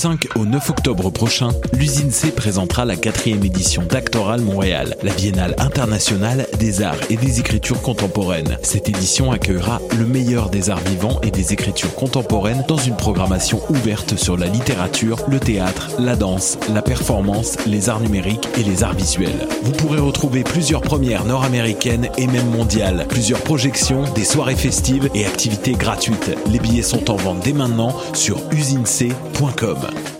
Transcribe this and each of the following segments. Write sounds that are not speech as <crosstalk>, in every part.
5 au 9 octobre prochain, l'usine C présentera la quatrième édition d'Actoral Montréal, la biennale internationale des arts et des écritures contemporaines. Cette édition accueillera le meilleur des arts vivants et des écritures contemporaines dans une programmation ouverte sur la littérature, le théâtre, la danse, la performance, les arts numériques et les arts visuels. Vous pourrez retrouver plusieurs premières nord-américaines et même mondiales, plusieurs projections, des soirées festives et activités gratuites. Les billets sont en vente dès maintenant sur usinec.com. Miller.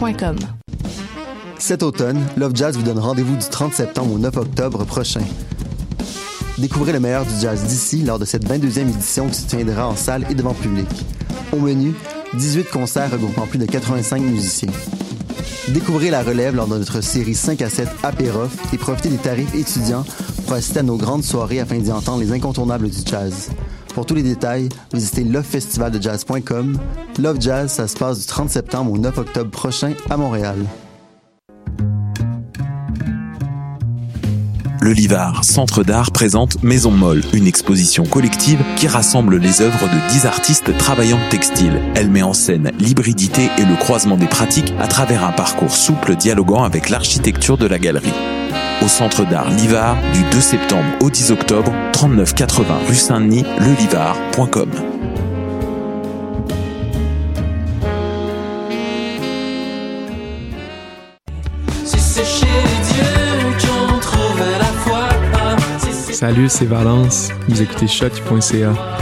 cet automne, Love Jazz vous donne rendez-vous du 30 septembre au 9 octobre prochain. Découvrez le meilleur du jazz d'ici lors de cette 22e édition qui se tiendra en salle et devant public. Au menu, 18 concerts regroupant plus de 85 musiciens. Découvrez la relève lors de notre série 5 à 7 Apérof et profitez des tarifs étudiants pour assister à nos grandes soirées afin d'y entendre les incontournables du jazz. Pour tous les détails, visitez lovefestivaldeJazz.com. Love Jazz, ça se passe du 30 septembre au 9 octobre prochain à Montréal. Le Livard, Centre d'art, présente Maison Molle, une exposition collective qui rassemble les œuvres de 10 artistes travaillant textile. Elle met en scène l'hybridité et le croisement des pratiques à travers un parcours souple dialoguant avec l'architecture de la galerie au Centre d'art Livard du 2 septembre au 10 octobre, 3980 rue Saint-Denis, lelivard.com. Salut, c'est Valence. Vous écoutez shot.ca.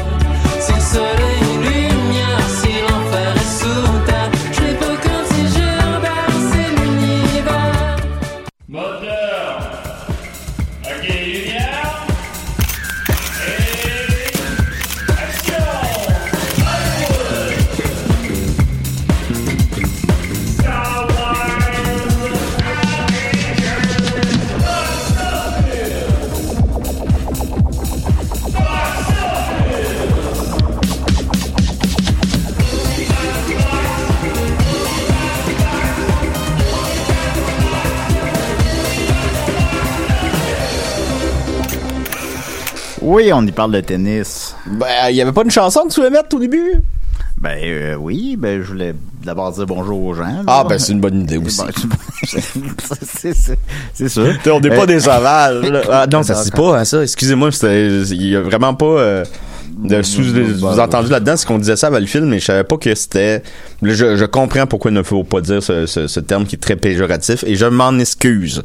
Oui, on y parle de tennis. Ben, il y avait pas une chanson que tu voulais mettre au début? Ben euh, oui, ben je voulais d'abord dire bonjour aux gens. Ah ben c'est une bonne idée aussi. c'est ça. <laughs> On n'est pas Euh, des sauvages. Ah, non, ça se dit pas hein, ça. Excusez-moi, c'était- il y a vraiment pas euh, de sous-entendu là-dedans. C'est qu'on disait ça avant le film, mais je savais pas que c'était. Je, je comprends pourquoi il ne faut pas dire ce, ce- ce terme qui est très péjoratif et je m'en excuse.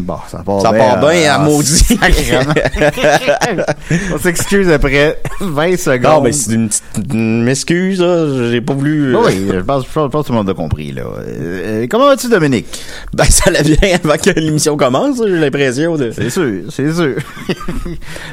Bon, ça part Ça bien. part bien, ah, à maudit. <laughs> <laughs> On s'excuse après <laughs> 20 secondes. Non, ben c'est une petite une excuse, là. J'ai pas voulu. euh, Oui, je pense, je pense que tout le monde a compris, là. Euh, comment vas-tu, Dominique? Ben ça allait bien avant que l'émission commence, j'ai l'impression de. C'est sûr, c'est sûr.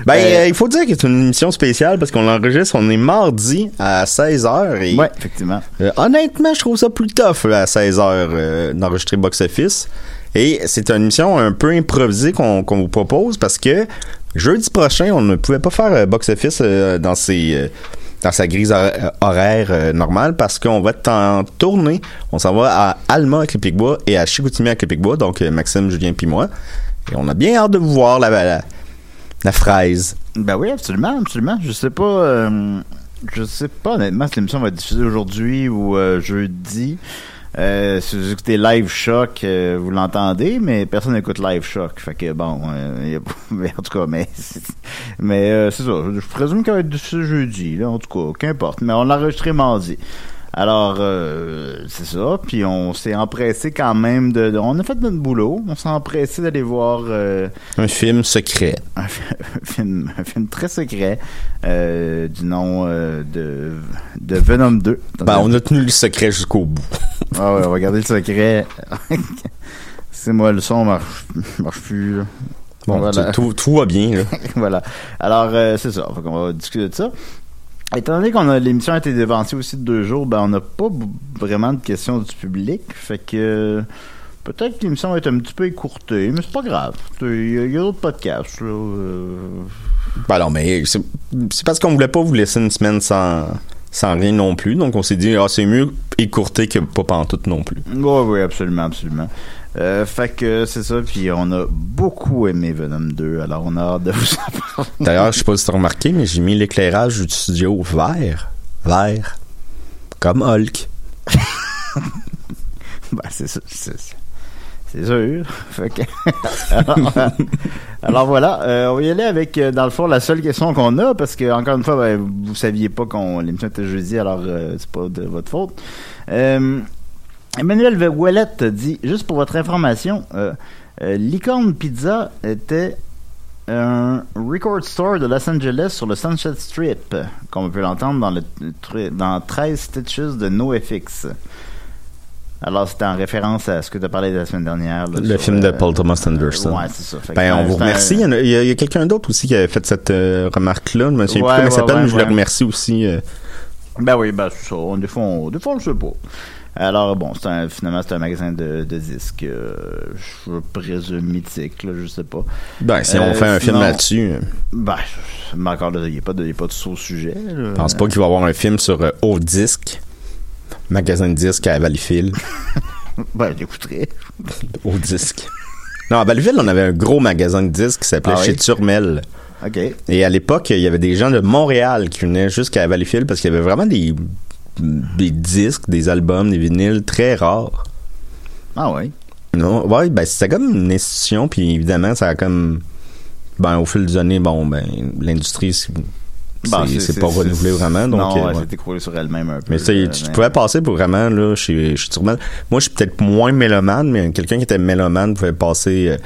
Ben, Euh, euh, il faut dire que c'est une émission spéciale parce qu'on l'enregistre, on est mardi à 16h et Ouais, effectivement. euh, honnêtement, je trouve ça plus tough là, à 16h euh, d'enregistrer Box Office. Et c'est une émission un peu improvisée qu'on vous propose parce que jeudi prochain, on ne pouvait pas faire euh, Box Office euh, dans ses euh, dans sa grise hor- horaire euh, normale parce qu'on va être en tournée. On s'en va à Alma à Québec-Bois et à Chicoutimi à Québec-Bois, donc euh, Maxime, Julien puis moi. Et on a bien hâte de vous voir la, la, la fraise. Ben oui, absolument, absolument. Je sais pas, euh, je sais pas honnêtement si l'émission va être diffusée aujourd'hui ou euh, jeudi. Euh, si vous écoutez Live Shock, euh, vous l'entendez, mais personne n'écoute Live Shock. Fait que bon, euh, <laughs> en tout cas, mais mais euh, c'est ça. Je, je présume qu'elle va être diffusée jeudi, là, en tout cas, qu'importe. Mais on l'a enregistré mardi. Alors, euh, c'est ça. Puis on s'est empressé quand même de, de- On a fait notre boulot. On s'est empressé d'aller voir euh, Un film secret. un, fi- <laughs> un film, un film très secret euh, du nom euh, de, de Venom 2. Ben, on a tenu le secret jusqu'au bout. <laughs> Ah ouais, on va garder le secret. <laughs> c'est moi, le son marche, marche plus. là. Bon, Voilà. tout, tout va bien, là. voilà. Alors, euh, c'est ça. Qu'on va discuter de ça. Étant donné qu'on a l'émission a été devancée aussi de deux jours, ben on n'a pas vraiment de questions du public. Fait que peut-être que l'émission va être un petit peu écourtée, mais c'est pas grave. Il y a, il y a d'autres podcasts. Là, euh, Ben non, mais c'est c'est parce qu'on voulait pas vous laisser une semaine sans, sans rien non plus. Donc on s'est dit, ah, c'est mieux écourté que pas pantoute non plus. Oui, oui, absolument, absolument. Euh, fait que c'est ça, puis on a beaucoup aimé Venom 2, alors on a hâte de vous en parler. D'ailleurs, je sais pas si t'as remarqué, mais j'ai mis l'éclairage du studio vert. Vert. Comme Hulk. <laughs> Ben, c'est ça. C'est, sûr. Fait que- <laughs> alors, alors voilà, euh, on va y aller avec, euh, dans le fond, la seule question qu'on a, parce que, encore une fois, ben, vous saviez pas qu'on l'émission était jeudi, alors euh, c'est pas de votre faute. Euh, Emmanuel Ouellette dit, juste pour votre information, euh, euh, Licorne Pizza était un record store de Los Angeles sur le Sunset Strip, comme on peut l'entendre dans, le, dans 13 Stitches de NoFX. Alors, c'était en référence à ce que tu as parlé la semaine dernière. là, Le film de euh, Paul Thomas Anderson. ouais, c'est ça. Ben, on vous remercie. Il y a, il y a- il y a quelqu'un d'autre aussi qui avait fait cette euh, remarque-là. Je me souviens plus comment il s'appelle, mais je le remercie aussi. euh. Ben oui, ben c'est ça. On, des, fois, on, des fois, on le sait pas. Alors, bon, c'est un, finalement, c'est un magasin de, de disques, euh, je présume mythique, là, je sais pas. Ben, si Euh, on fait un film là-dessus, euh, Ben, mais encore il n'y a pas de, de saut sujet. là. je pense pas qu'il va y avoir un film sur euh, Haut Disque. Magasin de disques à Valleyfield. <laughs> Ben, j'écouterai. <laughs> Haut Disque. Non, à Valleyfield, on avait un gros magasin de disques qui s'appelait Ah oui? Chez Turmel. OK. Et à l'époque, il y avait des gens de Montréal qui venaient jusqu'à Valleyfield parce qu'il y avait vraiment des, des disques, des albums, des vinyles très rares. Ah oui. Non, ouais, ben c'était comme une institution, puis évidemment, ça a comme. Ben, au fil des années, bon, ben, l'industrie, c'est pas renouvelé vraiment. Donc, non, euh, ouais. écroulée sur elle-même un peu. Mais là, tu mais- pouvais passer pour vraiment, là, chez, chez Turmel. Moi, je suis peut-être moins mélomane, mais quelqu'un qui était mélomane pouvait passer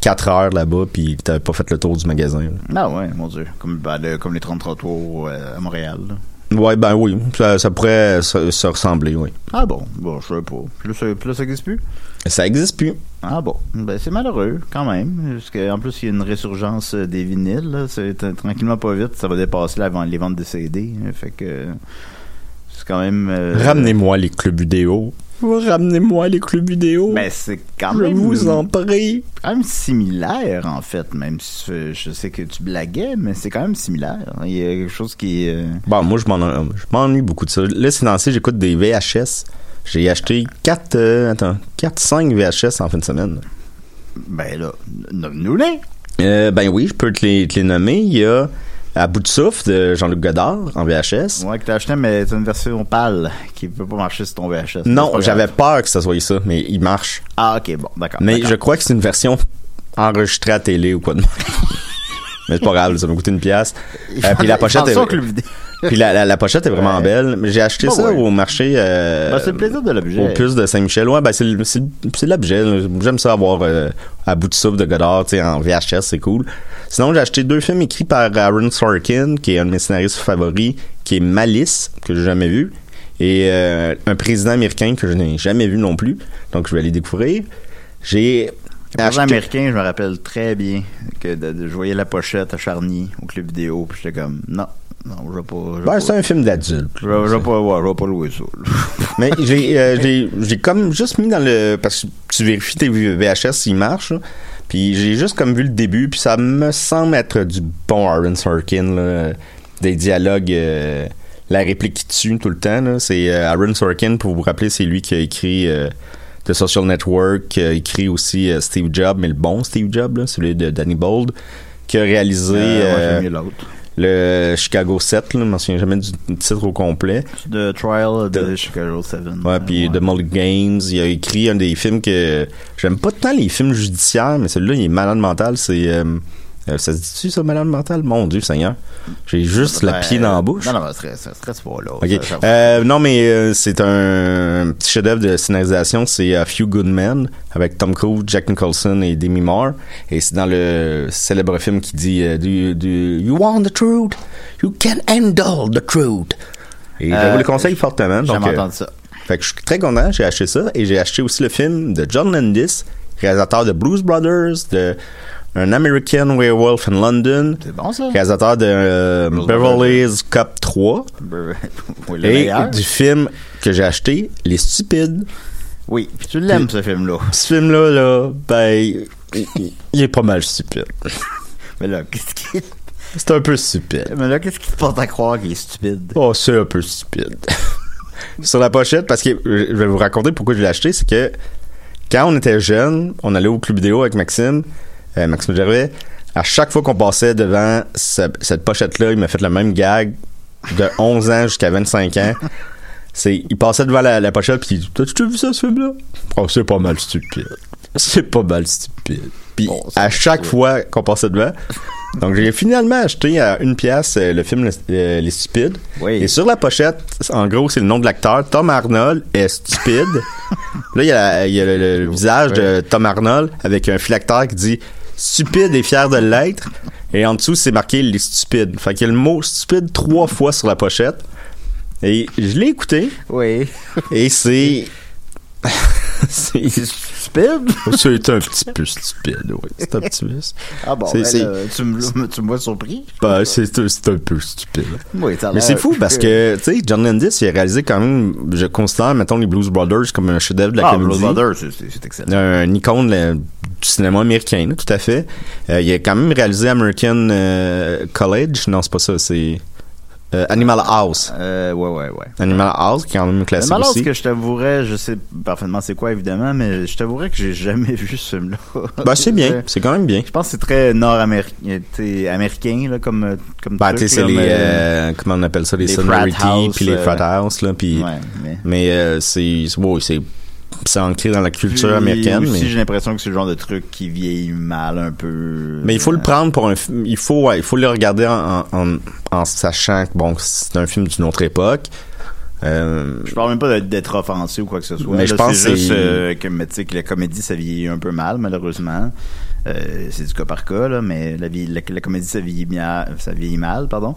4 heures là-bas, puis t'avais pas fait le tour du magasin. là. Ah ouais, mon Dieu. Comme, ben, le- comme les 33 tours euh, à Montréal. là. Ouais, ben oui, ça, ça pourrait se, se ressembler, oui. Ah bon, bon, je sais pas. Plus, ça- plus ça existe plus? Ça existe plus. Ah bon, ben c'est malheureux quand même, parce qu'en plus il y a une résurgence euh, des vinyles, c'est tranquillement pas vite, ça va dépasser la les ventes de CD, fait que c'est quand même. euh, Ramenez-moi les clubs vidéo. Ramenez-moi les clubs vidéo. Ben c'est quand je même. vous en prie. quand même similaire en fait, même si je sais que tu blaguais, mais c'est quand même similaire. Il y a quelque chose qui est. euh, Bon, moi, je m'en- je m'ennuie beaucoup de ça. Là, c'est lancé, j'écoute des VHS. J'ai acheté 4, attends, 4, 5 VHS en fin de semaine. Ben là, nomme-nous-les. Euh, ben oui, je peux te les, te les nommer. Il y a À bout de souffle de Jean-Luc Godard en VHS. Ouais, que t'as acheté, mais c'est une version pâle qui peut pas marcher sur ton VHS. Non, j'avais peur que ça soit ça, mais il marche. Ah, ok, bon, d'accord. Mais je crois que c'est une version enregistrée à télé ou quoi de. <laughs> Mais c'est pas grave, ça m'a coûté une pièce. Euh, puis la pochette est, <laughs> puis la, la, la pochette est vraiment Ouais. belle. Mais j'ai acheté ça ouais. au marché. Euh, Ben, c'est le plaisir de l'objet. Au plus de Saint-Michel. Ouais, ben c'est le- c'est c'est l'objet. J'aime ça avoir euh, à bout de souffle de Godard, tu sais, en VHS, c'est cool. Sinon, j'ai acheté deux films écrits par Aaron Sorkin, qui est un de mes scénaristes favoris, qui est Malice, que j'ai jamais vu, et euh, un président américain que je n'ai jamais vu non plus. Donc, je vais aller découvrir. J'ai Le président acheté- américain, je me rappelle très bien que de, de- je voyais la pochette à Charny au club vidéo, puis j'étais comme non, non, je vais pas. Ben, c'est un film d'adulte. je vais- je vais pas, ouais, je vais pas louer ça. <laughs> Mais j'ai euh, j'ai j'ai comme juste mis dans le parce que tu vérifies tes VHS s'ils marchent. là. Puis j'ai juste comme vu le début puis ça me semble être du bon Aaron Sorkin là, des dialogues euh, la réplique qui tue tout le temps là, c'est euh, Aaron Sorkin pour vous rappeler c'est lui qui a écrit euh, The Social Network, qui a écrit aussi euh, Steve Jobs mais le bon Steve Jobs là, celui de Danny Bold qui a réalisé Euh, moi, euh, l'autre. Le Chicago 7 là, je m'en souviens jamais du titre au complet. The Trial de De- Chicago 7. Ouais, puis The Mulligan Games, il a écrit un des films que j'aime pas tant les films judiciaires, mais celui-là il est malade mental, c'est euh, ça se dit-tu ça malade mental? Mon dieu Seigneur. J'ai juste le Ben, pied dans la bouche. Non, non, ça stresse, ça là. OK. Ça- ça- Euh, non, mais euh, c'est un, petit chef-d'œuvre de scénarisation. C'est A Few Good Men avec Tom Cruise, Jack Nicholson et Demi Moore. Et c'est dans le célèbre film qui dit euh, do, you- want the truth? You can handle the truth. Et je vous le conseille fortement. J'ai Donc, jamais euh, entendu ça. fait que je suis très content, j'ai acheté ça et j'ai acheté aussi le film de John Landis, réalisateur de Blues Brothers, de un American Werewolf in London, C'est bon, ça? réalisateur de euh, Beverly's Cop 3, Oui, et meilleur. du film que j'ai acheté, Les Stupides. Oui, puis tu l'aimes, ce film-là. Ce film-là, là, ben, il est pas mal stupide. <laughs> Mais là, qu'est-ce qui... <laughs> C'est un peu stupide. Mais là, qu'est-ce qui te porte à croire qu'il est stupide? Oh, c'est un peu stupide. <laughs> Sur la pochette, parce que je vais vous raconter pourquoi je l'ai acheté, c'est que quand on était jeune, on allait au club vidéo avec Maxime, euh, Maxime Gervais. À chaque fois qu'on passait devant ce- cette pochette-là, il m'a fait le même gag de <laughs> 11 ans jusqu'à 25 ans. C'est, il passait devant la, la pochette puis il dit T'as-tu vu ça, ce film-là? Oh, c'est pas mal stupide. C'est pas mal stupide. Puis Bon, à chaque fois qu'on passait devant, donc j'ai finalement acheté à une pièce euh, le film euh, Les Stupides. Oui. Et sur la pochette, en gros, c'est le nom de l'acteur. Tom Arnold est stupide. <laughs> Là, il y a, la- il y a le, le visage de Tom Arnold avec un phylactère qui dit stupide et fier de l'être. Et en dessous, c'est marqué les stupides. Fait qu'il y a le mot stupide trois fois sur la pochette. Et je l'ai écouté. Oui. Et c'est. <laughs> c'est. Stupide? C'est un petit peu stupide, oui. C'est un petit peu. Ah bon, ben là, tu, me, vois surpris? Ben, c'est un peu stupide. Oui, Mais c'est fou parce que, tu sais, John Landis, il a réalisé quand même, je considère, mettons, les Blues Brothers comme un chef-d'œuvre de la Ah, comédie. Blues Brothers, c'est- excellent. un icône là, du cinéma américain, là, tout à fait. Euh, il a quand même réalisé American euh, College. Non, c'est pas ça, c'est euh, Animal House. Euh, ouais, ouais, ouais. Animal House, qui est quand même classique Malheur, aussi. que je t'avouerais, je sais parfaitement c'est quoi évidemment, mais je t'avouerais que j'ai jamais <laughs> vu ce film-là. Ben, c'est bien, c'est quand même bien. Je pense que c'est très nord-américain, américain là, comme comme Ben, tu truc, sais, c'est les, euh, comment on appelle ça, les, les sonorities, house, puis les euh, frat house, là, puis, Ouais, mais mais euh, c'est, ouais, c'est, c'est ancré dans la culture américaine, aussi, mais, j'ai l'impression que c'est le genre de truc qui vieillit mal un peu. mais il faut le prendre pour un film, il faut, ouais, il faut le regarder en, en, en sachant que, bon, c'est un film d'une autre époque. Euh, Je parle même pas d'être- offensé ou quoi que ce soit. Mais je pense que juste euh, que, mais la comédie, ça vieillit un peu mal, malheureusement. Euh, c'est du cas par cas, là, mais la, vie, la, la comédie, ça vieillit, bien, ça vieillit mal, pardon.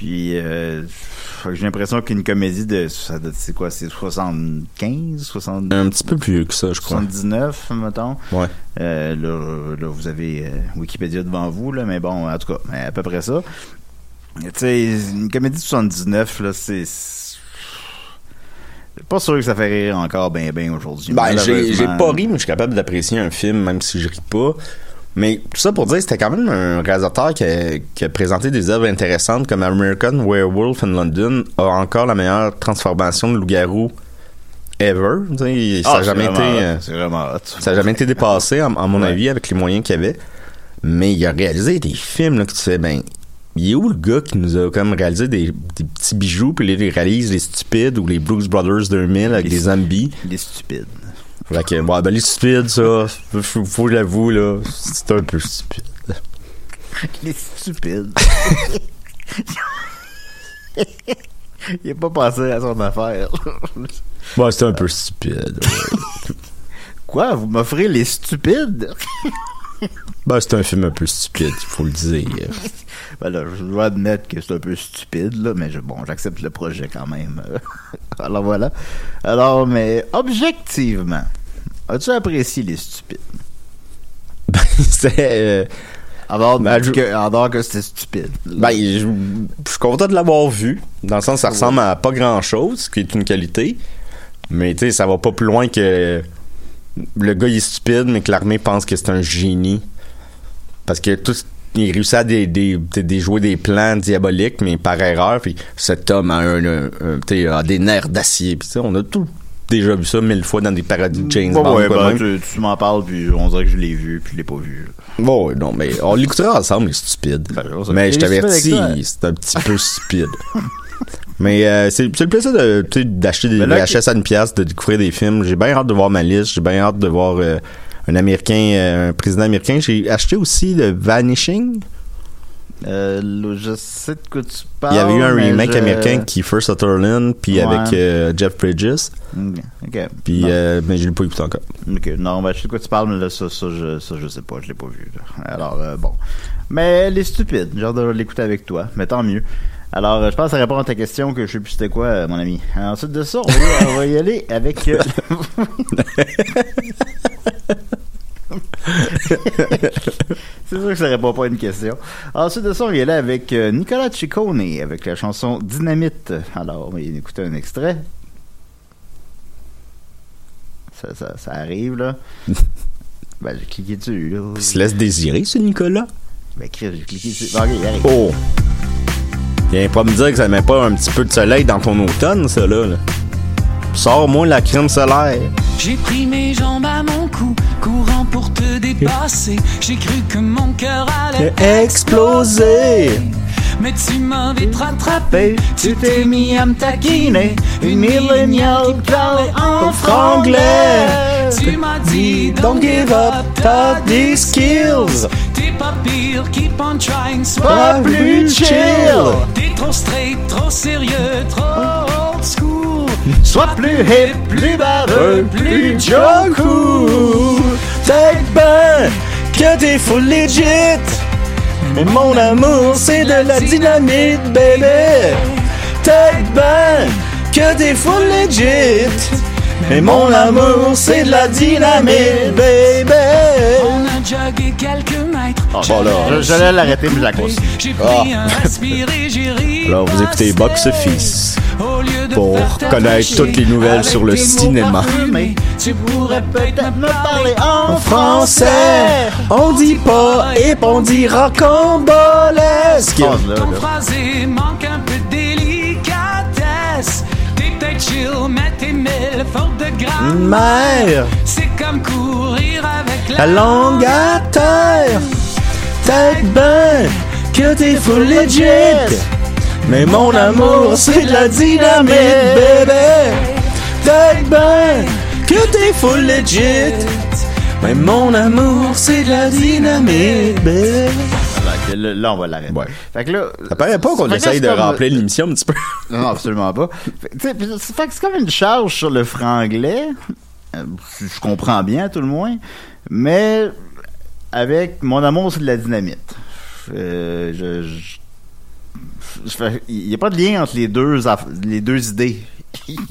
Puis, euh, j'ai l'impression qu'une comédie de, c'est quoi, c'est 75, 70, un petit peu plus vieux que ça, je crois. 79, mettons. Ouais. Euh, là, là, vous avez euh, Wikipédia devant vous, là, mais bon, en tout cas, à peu près ça. Tu sais, une comédie de 79, là, c'est... Pas sûr que ça fait rire encore ben ben aujourd'hui. Ben, j'ai pas ri, mais je suis capable d'apprécier un film, même si je ris pas. Mais tout ça pour dire, c'était quand même un réalisateur qui a, qui a présenté des œuvres intéressantes comme American Werewolf in London a encore la meilleure transformation de loup-garou ever. Ça Ah, n'a jamais c'est été, euh, vraiment ça a jamais été dépassé, à, à mon Ouais. avis, avec les moyens qu'il y avait. Mais il a réalisé des films là, que tu fais, ben, il est où le gars qui nous a comme réalisé des, des petits bijoux, puis il réalise les stupides ou les Blues Brothers 2000 avec Les- des zombies? Il est stupide. Fait que, ben, les stupides, ça, faut, faut l'avouer, là, c'est un peu stupide. Il est stupide. <laughs> il a pas pensé à son affaire. Bon, c'est un peu stupide, ouais. Quoi? Vous m'offrez les stupides? Ben, c'est un film un peu stupide, il faut le dire. Ben là, je dois admettre que c'est un peu stupide, là, mais je- bon, j'accepte le projet quand même. <laughs> Alors voilà. Alors, mais objectivement, as-tu apprécié les stupides? <laughs> Ben, c'est, euh, En dehors, Ben, je- que, en dehors que c'était stupide. ben, je, je suis content de l'avoir vu, dans le sens ça ressemble à pas grand chose, ce qui est une qualité. Mais, tu sais, ça va pas plus loin que le gars, il est stupide, mais que l'armée pense que c'est un génie. Parce que tout, il réussit à des, des, jouer des plans diaboliques, mais par erreur. Puis cet homme a, un, un- a des nerfs d'acier. Puis, on a tout déjà vu ça mille fois dans des paradis de James Ouais, Bond. ouais, quoi ben, tu, tu m'en parles, puis on dirait que je l'ai vu, puis je l'ai pas vu. Bon, ouais, non, mais on l'écoutera ensemble, les stupides. Ben, sais. mais je t'avertis, c'est un petit peu stupide. <laughs> mais euh, c'est le plaisir de, d'acheter des VHS à une pièce, de découvrir des films. J'ai bien hâte de voir ma liste, j'ai bien hâte de voir euh, un Américain, euh, un président américain. J'ai acheté aussi le Vanishing. Euh, je sais de quoi tu parles. Il y avait eu un remake je- américain Kiefer Sutherland, puis Ouais. avec euh, Jeff Bridges. Puis, euh, mais je l'ai pas écouté encore. Ok, non, ben, je sais de quoi tu parles, mais là, ça, ça, je, ça, je sais pas, je l'ai pas vu. là. Alors, euh, bon. Mais les stupides, j'ai hâte de l'écouter avec toi, mais tant mieux. Alors, je pense que ça répond à ta question que je sais plus c'était quoi, mon ami. Ensuite de ça, on va, on va y aller avec... <laughs> <laughs> <laughs> C'est sûr que ça répond pas à une question. Ensuite de ça, on y allait avec euh, Nicolas Ciccone avec la chanson Dynamite. Alors, on va écouter un extrait. Ça, ça, ça arrive, là. <laughs> ben, j'ai cliqué dessus, là. Il se laisse désirer, ce Nicolas? Ben, Chris, j'ai cliqué dessus. Ok, arrive. Oh! Viens pas me dire que ça met pas un petit peu de soleil dans ton automne, ça, là. là. Sors-moi la crème solaire. J'ai pris mes jambes à mon cou, courant pour te dépasser. J'ai cru que mon cœur allait Exploser! Mais tu m'as vite rattrapé, tu t'es mis à me taquiner. Une milléniale qui parlait en franglais. Tu m'as dit, don't give up, t'as des skills. T'es pas pire, keep on trying, sois Pas plus chill. T'es trop straight, trop sérieux, trop. Sois plus hip, plus baveux, plus Joku! Ben que t'es full legit! Mais mon amour, c'est de la dynamite, baby! Ben que t'es full legit! Mais mon amour, c'est de la dynamite, baby! On a Ah, bon, là, je- j'allais l'arrêter, mais je la continue. J'ai pris un respire et j'ai ri. Alors, vous écoutez Box Office Au lieu de pour connaître toutes les nouvelles sur le cinéma. Tu pourrais peut-être me parler en français, on dit pas et on dit rocambolesque. Phrase, là, là. manque un peu de délicatesse. T'es peut-être chill, mais t'es mille fautes de grammaire. Mère, C'est comme courir avec la langue à terre. Take ben que t'es full legit. Mais mon amour, c'est de la dynamite, baby. Take ben que t'es full legit. Mais mon amour, c'est de la dynamite, que Là, là, on va l'arrêter. Ouais. Fait que là. Ça paraît pas qu'on essaye de comme- remplir l'émission un petit peu. Non, <laughs> non, absolument pas. Fait, c'est- fait que c'est comme une charge sur le franglais. Euh, Je comprends bien, tout le moins. Mais avec mon amour, c'est de la dynamite. Euh, je, il n'y a pas de lien entre les deux, les deux idées. <laughs>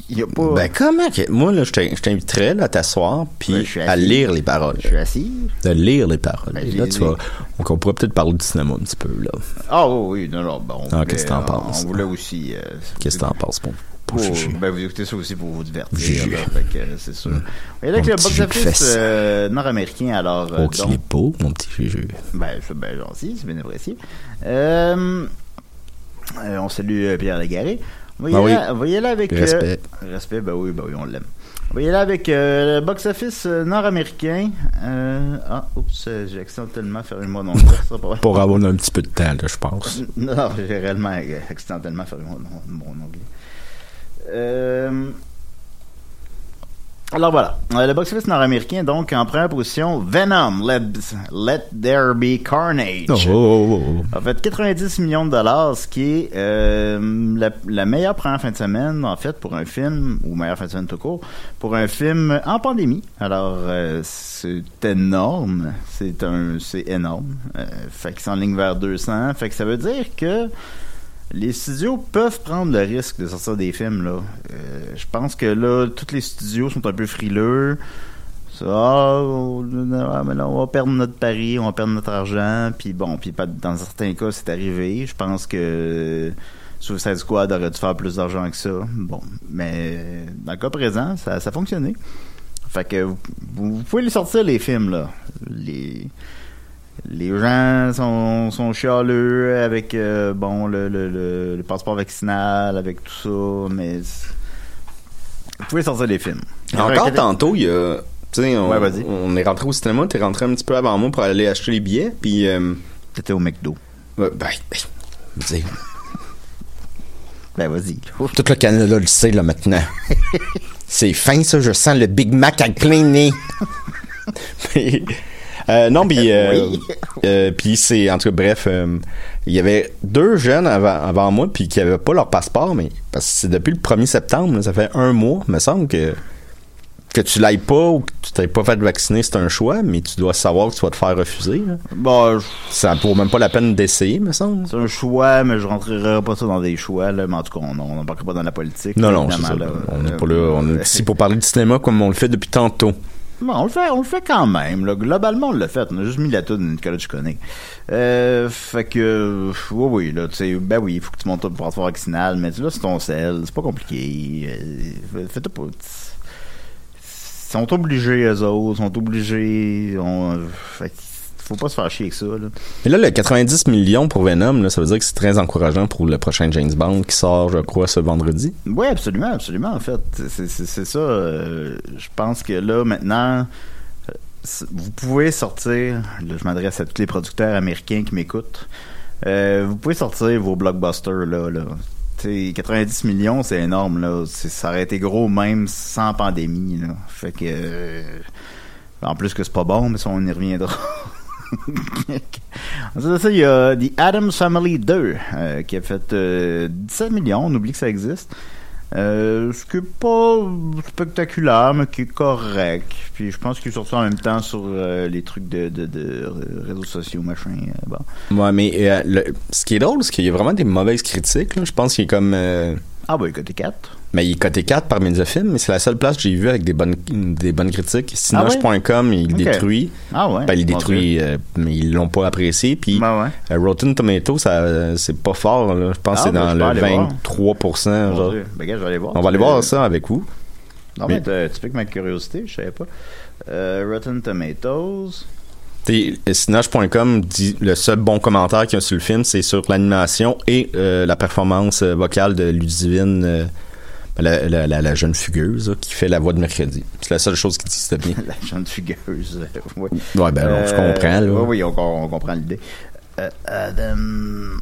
Y a pas. Ben comment que... Moi, là, je t'in- je t'inviterais à t'asseoir puis Ben, à lire les paroles. je suis assis. De lire les paroles. Ben, là, tu vas... Donc, on pourrait peut-être parler du cinéma un petit peu, là. Ah oui, oui, non, non. Bon, Ah, qu'est-ce que t'en penses? On voulait aussi. euh, Qu'est-ce que t'en penses, pour, pour Chuchu? ben, vous écoutez ça aussi pour vous divertir. Là, que, c'est sûr. Et là, Mon le box-office euh, nord-américain, alors. euh, Oh, donc, est beau, mon petit Juju. Ben, c'est bien gentil, c'est bien apprécié. Euh, on salue Pierre Légaré. Ah aller, oui. y aller avec... euh, Respect. respect, ben oui, ben oui, on l'aime. Y aller avec euh, le box-office nord-américain. Euh, ah, oups, j'ai accidentellement fermé mon nom. <laughs> Pour avoir un petit peu de temps, là, je pense. Non, j'ai réellement accidentellement fermé mon, mon onglet. Euh, alors voilà, Euh, le box-office nord-américain, donc en première position, Venom, Let, Let There Be Carnage. Oh, oh, oh. En fait, 90 millions de dollars, ce qui est euh, la, la meilleure première fin de semaine, en fait, pour un film, ou meilleure fin de semaine tout court, pour un film en pandémie. Alors, euh, c'est énorme. C'est un, c'est énorme. Euh, fait qu'ils s'enlignent vers 200. Fait que ça veut dire que les studios peuvent prendre le risque de sortir des films, là. Euh, je pense que là, tous les studios sont un peu frileux. Ça, ah, mais là, on va perdre notre pari, on va perdre notre argent, puis bon, puis dans certains cas, c'est arrivé. Je pense que Suicide Squad aurait dû faire plus d'argent que ça. Bon, mais dans le cas présent, ça, ça a fonctionné. Fait que vous, vous pouvez les sortir, les films, là. Les, les gens sont, sont chialeux avec, euh, bon, le, le, le, le passeport vaccinal, avec tout ça, mais vous pouvez sortir les films. Encore tantôt, il y a. Tu sais, on, Ouais, on est rentré au cinéma, t'es rentré un petit peu avant moi pour aller acheter les billets, puis. Euh, C'était au McDo. ben, ben, dire, Ben, vas-y. tout le Canada le sait, là, maintenant. <laughs> C'est fin, ça, je sens le Big Mac à plein nez. <laughs> Euh, non, puis <laughs> euh, Oui. euh, puis c'est en tout cas bref, euh, il y avait deux jeunes avant, avant moi puis qui avaient pas leur passeport, mais parce que c'est depuis le 1er septembre, là, ça fait un mois, me semble que que tu l'ailles pas ou que tu t'aies pas fait vacciner, c'est un choix, mais tu dois savoir que tu vas te faire refuser. là. Bon, je- Ça vaut même pas la peine d'essayer, me semble. c'est un choix, mais je rentrerai pas ça dans des choix, là. Mais en tout cas, on n'embarquera pas dans la politique. Non, non, c'est ça. là. on est pas là. On est ici pour parler du cinéma comme on le fait depuis tantôt. Bon, on le fait, on le fait quand même. Là. Globalement, on l'a fait. On a juste mis la tune Nicolas tu connais. Euh, fait que, oui, oui, là, tu sais, ben oui, il faut que tu montes ton passeport vaccinal, mais là, c'est ton sel, c'est pas compliqué. Euh, Fais-toi pas. Ils sont obligés, eux autres, sont obligés. On, fait que faut pas se faire chier avec ça, là. Mais là, le 90 millions pour Venom, là, ça veut dire que c'est très encourageant pour le prochain James Bond qui sort, je crois, ce vendredi. Oui, absolument, absolument, en fait. C'est- ça. euh, je pense que là, maintenant, euh, vous pouvez sortir, là, je m'adresse à tous les producteurs américains qui m'écoutent, euh, vous pouvez sortir vos blockbusters, là. là. T'sais, 90 millions, c'est énorme, là. Ça aurait été gros même sans pandémie, là. Fait que... euh, en plus que c'est pas bon, mais ça, on y reviendra. <laughs> Ça, il y a The Adams Family 2 euh, qui a fait euh, 17 millions. On oublie que ça existe. Euh, ce qui est pas spectaculaire, mais qui est correct. Puis je pense qu'il est sorti en même temps sur euh, les trucs de, de, de réseaux sociaux, machin. euh, bon. Ouais, mais le- ce qui est drôle, c'est qu'il y a vraiment des mauvaises critiques. là. Je pense qu'il est comme. Ah, bah, côté 4. Mais il est coté 4 par Mediafilm, mais c'est la seule place que j'ai vu avec des bonnes, des bonnes critiques. Sinoche.com, il Ok. détruit. Ah, ouais. Ben, il détruit, euh, mais ils l'ont pas apprécié. Puis Ben, ouais. euh, Rotten Tomato, ça, c'est pas fort. Là. Je pense Ah, que c'est ben, dans le peux aller voir. 23%. Mon genre. Dieu. Ben, gars, je vais aller voir. On va aller voir ça avec vous. Non, Mais- tu piques ma curiosité, je savais pas. Euh, Rotten Tomatoes. Sinoche.com dit le seul bon commentaire qu'il y a sur le film, c'est sur l'animation et euh, la performance vocale de Ludivine, la, la- la- la jeune fugueuse là, qui fait la voix de mercredi. C'est la seule chose qui dit c'était bien. <laughs> La jeune fugueuse. euh, ouais. Ouais, ben non, je Euh, comprends. Là. Oui, oui, on, on comprend l'idée. Euh, Adam.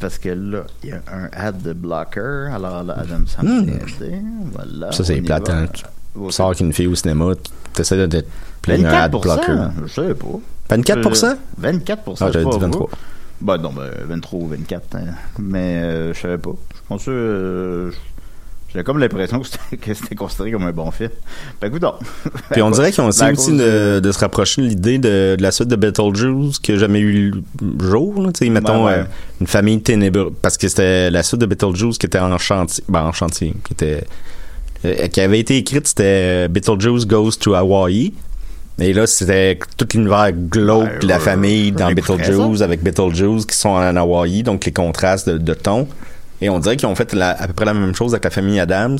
parce que là, il y a un ad de blocker. Alors là, Adam, ça me Hmm. vient aider. Voilà. Ça, c'est plate, hein. Tu sors avec une fille au cinéma, tu essaies de plein un ad 24%, blocker. je sais pas. 24%? Euh, 24%, Ah, j'avais dit pas 23. vous. Ben non, ben 23 ou 24. hein. Mais euh, je savais pas. Je pense que euh, j'avais comme l'impression que c'était, considéré comme un bon film. Ben écoute donc. Puis on dirait qu'ils ont Ben, essayé aussi de, de se rapprocher de l'idée de, de la suite de Beetlejuice qui a jamais eu le jour. là. Tu sais, mettons Ouais, ouais. euh, une famille ténébreuse. Parce que c'était la suite de Beetlejuice qui était en chantier. Ben, en chantier. Qui était. euh, qui avait été écrite, c'était euh, Beetlejuice Goes to Hawaii. Et là, c'était tout l'univers glauque Ouais, de la ouais, famille ouais. dans Beetlejuice avec Beetlejuice qui sont en Hawaii, donc les contrastes de, de ton. Et on dirait qu'ils ont fait la- à peu près la même chose avec la famille Adams,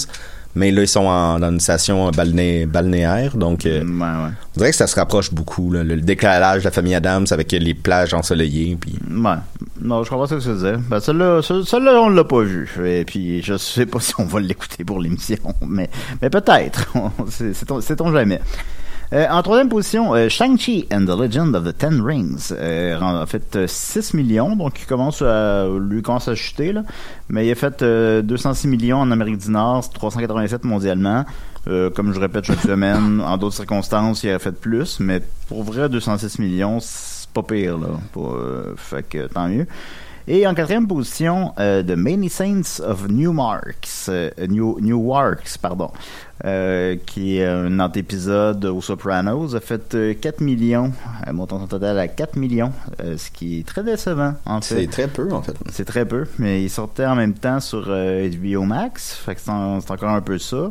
mais là, ils sont en- dans une station balné- balnéaire, donc euh, Ouais, ouais. on dirait que ça se rapproche beaucoup, là, le, décalage de la famille Adams avec les plages ensoleillées. Puis... Ouais. Non, je comprends ce que tu veux dire. Ben, celle-là, ce- celle-là, on l'a pas vu. Et puis, je sais pas <laughs> si on va l'écouter pour l'émission, mais, mais peut-être. <laughs> C'est- Sait-on sait-on jamais. Euh, en troisième position, euh, Shang-Chi and the Legend of the Ten Rings. Euh, fait, euh, 6 millions, donc il commence à, lui commence à chuter, là. Mais il a fait euh, 206 millions en Amérique du Nord, 387 mondialement. Euh, comme je répète chaque semaine, en d'autres circonstances, il aurait fait plus, mais pour vrai, 206 millions, c'est pas pire, là. Euh, fait que tant mieux. Et en quatrième position, euh, The Many Saints of Newmarks, euh, New, Newarks, pardon, euh, qui est un antépisode aux Sopranos, a fait euh, 4 millions, euh, montant son total à 4 millions, euh, ce qui est très décevant, en fait. très peu, en fait. C'est très peu, mais il sortait en même temps sur euh, HBO Max, fait que c'est en- c'est encore un peu ça.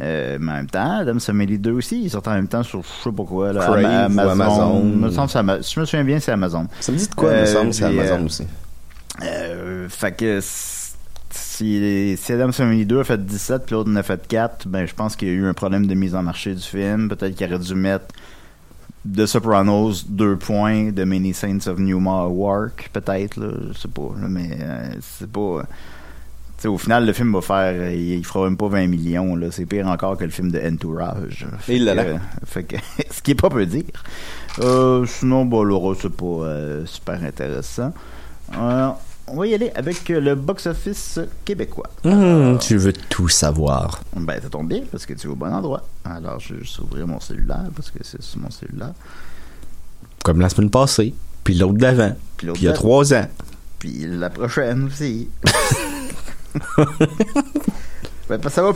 Euh, mais en même temps, Adam Family 2 aussi, il sortait en même temps sur je sais pas quoi, là, Crave Amazon. Me semble c'est je me souviens bien, c'est Amazon. Ça me dit de quoi, Euh, me semble, c'est Amazon euh, aussi. Euh, fait que si, si Adam Family 2 a fait 17 puis l'autre en a fait 4, ben je pense qu'il y a eu un problème de mise en marché du film. Peut-être qu'il aurait dû mettre The Sopranos 2 points, The Many Saints of Newark, peut-être, là, je sais pas, là, mais euh, c'est pas... euh, tu sais, au final, le film va faire, il, il fera même pas 20 millions, là. C'est pire encore que le film de Entourage. Fait là. euh, <laughs> fait que, <laughs> ce qui est pas peu dire. Euh, sinon, bon, Laura, c'est pas super intéressant. Euh, on va y aller avec le box-office québécois. Hum, tu veux tout savoir. Ben, ça tombe bien parce que tu es au bon endroit. Alors, je vais juste ouvrir mon cellulaire parce que c'est sur mon cellulaire. Comme la semaine passée, puis l'autre d'avant, Puis puis il y a trois ans. Puis la prochaine aussi. <laughs> <laughs> ben, ça va.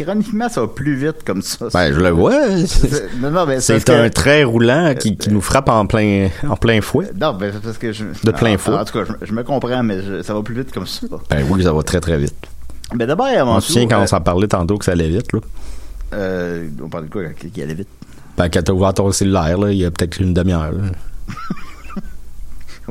Ironiquement, ça va plus vite comme ça. Ben, je le vois. C'est- non, non, C'est parce un que- trait roulant qui, qui nous frappe en plein, en plein fouet. Non, ben, parce que je. De plein fouet. En tout cas, je, je me comprends, mais je- ça va plus vite comme ça. Ben oui, ça va très très vite. Ben, d'abord, avant On se souvient quand euh, on s'en parlait tantôt que ça allait vite, là. Euh, on parle de quoi qui allait vite? Ben, quand t'as ouvert ton cellulaire, là, il y a peut-être une demi-heure. <laughs>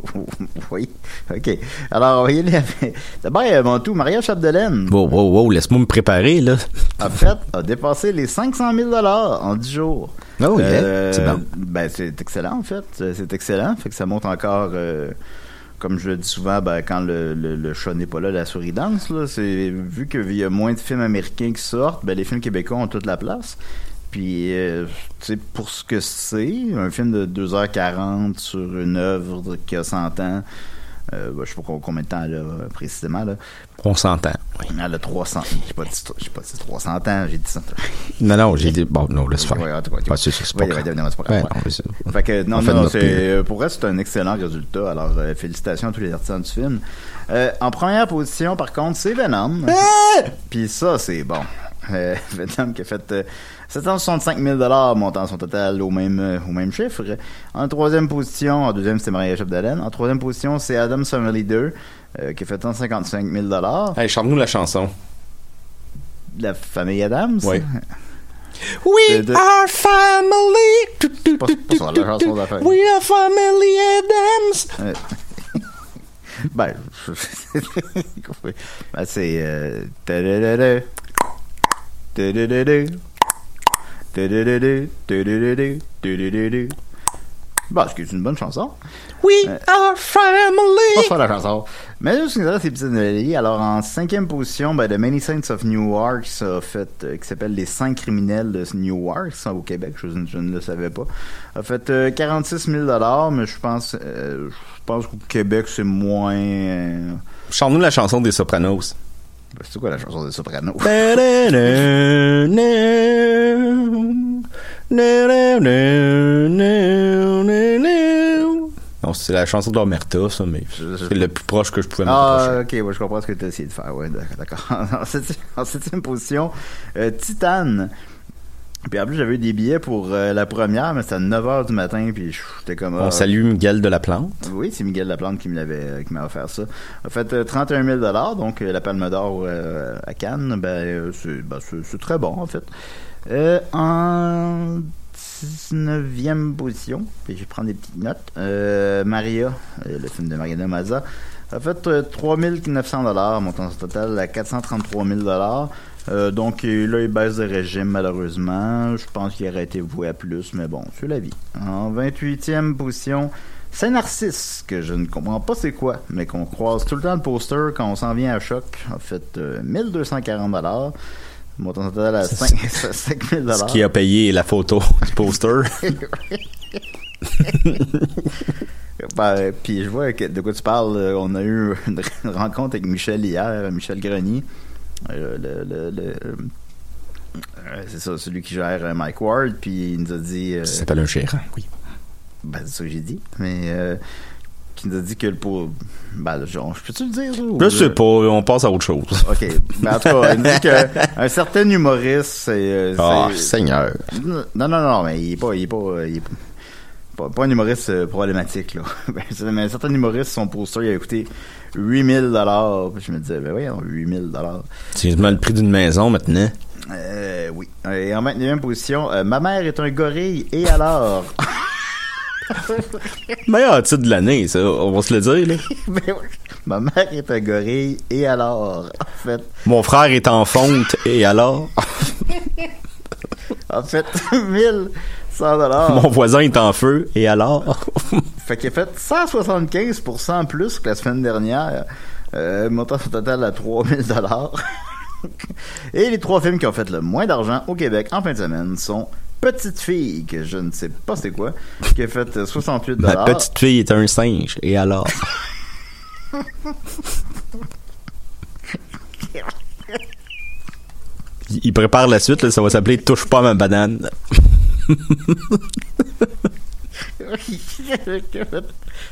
<laughs> oui. OK. Alors, on va <laughs> y aller avec... D'abord, avant tout, Maria Chapdelaine, Wow, wow, wow, laisse-moi me préparer, là. en fait, a dépassé les 500 000 en 10 jours. Oh, yeah. Euh, C'est bon. Ben, c'est excellent, en fait. C'est excellent. Fait que ça montre encore, euh, comme je le dis souvent, ben, quand le, le, le chat n'est pas là, la souris danse. Là. C'est, vu qu'il y a moins de films américains qui sortent, ben, les films québécois ont toute la place. Puis, euh, tu sais, pour ce que c'est, un film de 2h40 sur une œuvre qui a 100 ans, euh, ben, je sais pas combien de temps elle a précisément, là. On s'entend. Oui. Elle a 300. J'ai pas dit, pas dit 300 ans, j'ai dit 100 <laughs> Non, non, j'ai dit, bon, non, laisse faire. Ouais, c'est pas grave. ouais, Fait que, non, On non, c'est, euh, pour elle, c'est un excellent résultat. Alors, euh, félicitations à tous les artisans du film. Euh, en première position, par contre, c'est Venom. Puis ça, c'est bon. Euh, <laughs> Venom qui a fait euh, 765 000 montant son total au même, euh, au même chiffre. En troisième position, en deuxième, c'était Maria Chapdelaine. En troisième position, c'est Adam Family 2 euh, qui a fait 155 000 Hey, chante-nous la chanson. La famille Adams? Oui. <laughs> We de- are family. Pas, la chanson. <laughs> We are family Adams. Euh, <laughs> ben, ben, c'est. Euh, Bon, ce qui est une bonne chanson. We Euh, are family. Pas sur la chanson. Mais juste une c'est petite nouvelle. Alors, en cinquième position, ben, The Many Saints of Newark, ça a fait, euh, qui s'appelle Les Cinq criminels de Newark, ça au Québec, je, je ne le savais pas. A fait euh, 46 000 mais je pense, euh, je pense qu'au Québec, c'est moins, euh, Chante-nous la chanson des Sopranos. Ben, c'est quoi la chanson des Sopranos? <laughs> Non, c'est la chanson d'Omerta, ça, mais c'est le plus proche que je pouvais Ah, m'approcher. ok, ouais, je comprends ce que tu as essayé de faire. Ouais, d'accord. d'accord. En, septième, en septième position, euh, Titan. Puis en plus, j'avais eu des billets pour euh, la première, mais c'était à 9h du matin, puis j'étais comme... ah, On salue Miguel de la Plante. Oui, c'est Miguel Laplante qui me l'avait euh, qui m'a offert ça. En fait, euh, 31 000 donc euh, la Palme d'Or euh, à Cannes, ben, euh, c'est ben, très bon, en fait. Euh, en 19e position, puis je vais prendre des petites notes, euh, Maria, euh, le film de Mariana Mazza, a fait euh, 3 900 montant son total à 433 000 euh, donc là, il baisse de régime malheureusement. Je pense qu'il aurait été voué à plus, mais bon, c'est la vie. En 28e position, Saint-Narcisse, que je ne comprends pas c'est quoi, mais qu'on croise tout le temps le poster quand on s'en vient à choc. En fait, euh, 1240 dollars. Montant total à 5, 5000 Ce qui a payé la photo du poster. <laughs> Ben, puis je vois que, de quoi tu parles. euh, On a eu une <laughs> rencontre avec Michel hier, Michel Grenier. Euh, le, le- le- euh, c'est ça, celui qui gère euh, Mike Ward. Puis il nous a dit. euh, s'appelle un gérant, oui. ben, c'est ça que j'ai dit. Mais. Euh, qui nous a dit que le pour. Ben, genre, je peux-tu le dire, ça, ou- Je sais pas, on passe à autre chose. Ok. Ben, en tout cas, il nous dit qu'un <laughs> certain humoriste, c'est. euh, Ah, c'est- Seigneur. non, non, non, mais il est pas, il est pas, il est pas, pas un humoriste euh, problématique, là. <laughs> Ben, mais un certain humoriste, son poster, il a coûté 8000 dollars. Je me disais, ben oui, 8000 dollars. C'est le prix d'une maison maintenant? Euh, oui. Et en 29e position, euh, ma mère est un gorille, et alors? <laughs> Meilleur titre de l'année, ça, on va se le dire, là. <laughs> Ben oui. Ma mère est un gorille, et alors? En fait, Mon frère est en fonte, et alors? en fait, 1100 dollars. Mon voisin est en feu, et alors? <laughs> Fait qu'il a fait 175% plus que la semaine dernière, euh, montant son total à 3000 dollars. <laughs> Et les trois films qui ont fait le moins d'argent au Québec en fin de semaine sont Petite fille, que je ne sais pas c'est quoi, qui a fait euh, 68 Ma dollars. petite fille est un singe, et alors? Il <laughs> il prépare la suite, là, ça va s'appeler Touche pas à ma banane.